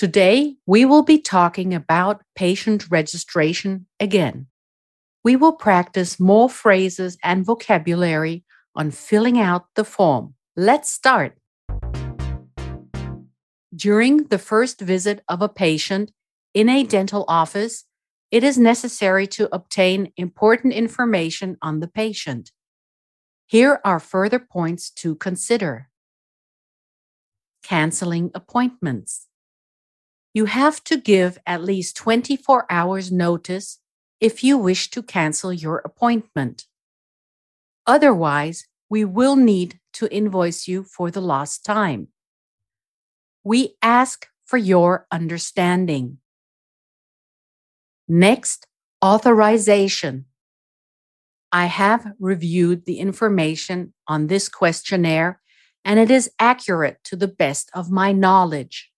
Today, we will be talking about patient registration again. We will practice more phrases and vocabulary on filling out the form. Let's start. During the first visit of a patient in a dental office, it is necessary to obtain important information on the patient. Here are further points to consider. Canceling appointments. You have to give at least 24 hours notice if you wish to cancel your appointment. Otherwise, we will need to invoice you for the lost time. We ask for your understanding. Next, authorization. I have reviewed the information on this questionnaire and it is accurate to the best of my knowledge.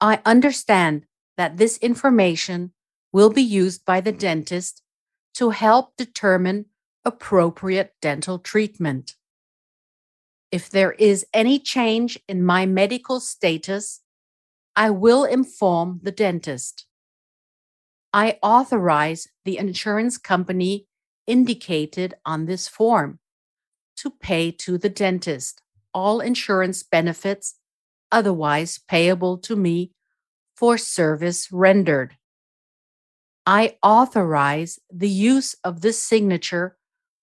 I understand that this information will be used by the dentist to help determine appropriate dental treatment. If there is any change in my medical status, I will inform the dentist. I authorize the insurance company indicated on this form to pay to the dentist all insurance benefits otherwise payable to me for service rendered. I authorize the use of this signature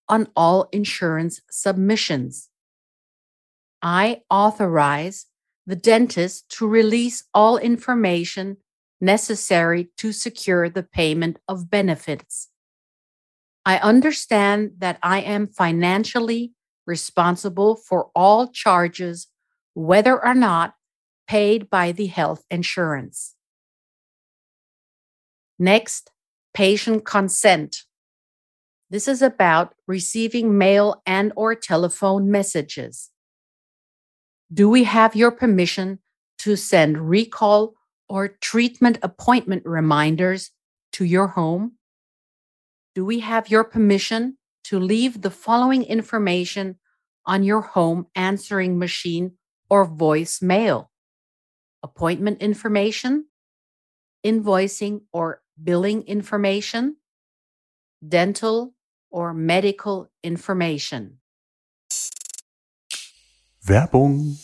on all insurance submissions. I authorize the dentist to release all information necessary to secure the payment of benefits. I understand that I am financially responsible for all charges, whether or not paid by the health insurance. Next, patient consent. This is about receiving mail and or telephone messages. Do we have your permission to send recall or treatment appointment reminders to your home? Do we have your permission to leave the following information on your home answering machine or voicemail? Appointment information, invoicing or billing information, dental or medical information. Werbung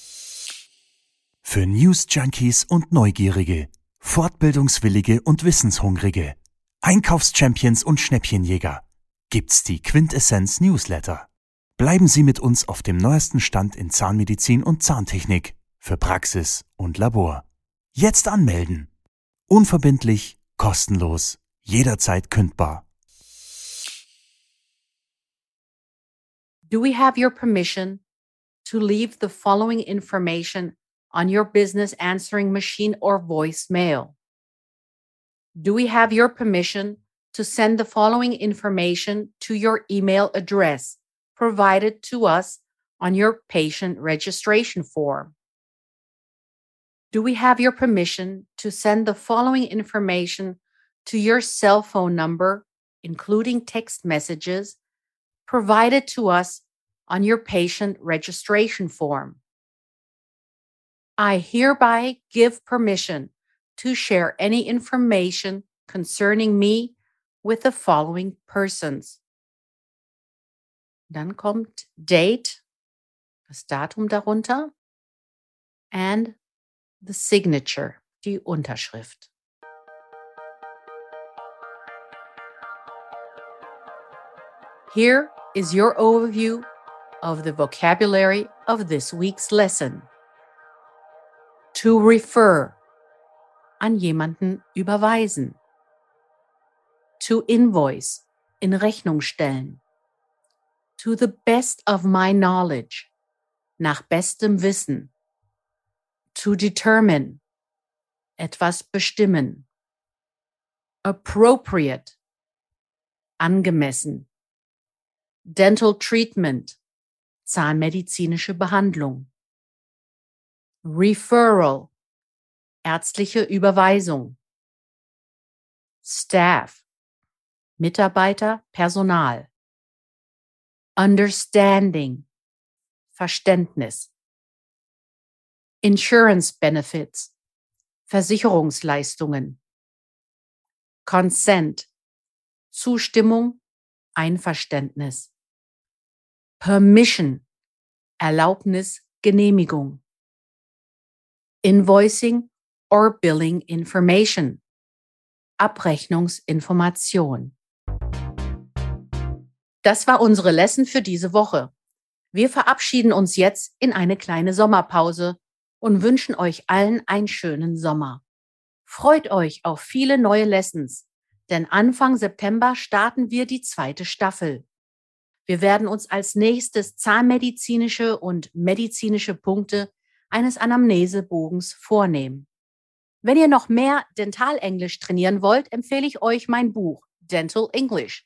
für News Junkies und Neugierige, Fortbildungswillige und Wissenshungrige, Einkaufschampions und Schnäppchenjäger gibt's die Quintessenz Newsletter. Bleiben Sie mit uns auf dem neuesten Stand in Zahnmedizin und Zahntechnik für Praxis und Labor. Jetzt anmelden. Unverbindlich, kostenlos, jederzeit kündbar. Do we have your permission to leave the following information on your business answering machine or voicemail? Do we have your permission to send the following information to your email address provided to us on your patient registration form? Do we have your permission to send the following information to your cell phone number, including text messages, provided to us on your patient registration form. I hereby give permission to share any information concerning me with the following persons. Dann kommt Date, das Datum darunter, and the signature, die Unterschrift. Here is your overview of the vocabulary of this week's lesson. To refer, an jemanden überweisen. To invoice, in Rechnung stellen. To the best of my knowledge, nach bestem Wissen. To determine, etwas bestimmen. Appropriate, angemessen. Dental Treatment, zahnmedizinische Behandlung. Referral, ärztliche Überweisung. Staff, Mitarbeiter, Personal. Understanding, Verständnis. Insurance Benefits, Versicherungsleistungen. Consent, Zustimmung, Einverständnis. Permission, Erlaubnis, Genehmigung. Invoicing or Billing Information, Abrechnungsinformation. Das war unsere Lesson für diese Woche. Wir verabschieden uns jetzt in eine kleine Sommerpause und wünschen euch allen einen schönen Sommer. Freut euch auf viele neue Lessons, denn Anfang September starten wir die zweite Staffel. Wir werden uns als nächstes zahnmedizinische und medizinische Punkte eines Anamnesebogens vornehmen. Wenn ihr noch mehr Dentalenglisch trainieren wollt, empfehle ich euch mein Buch Dental English,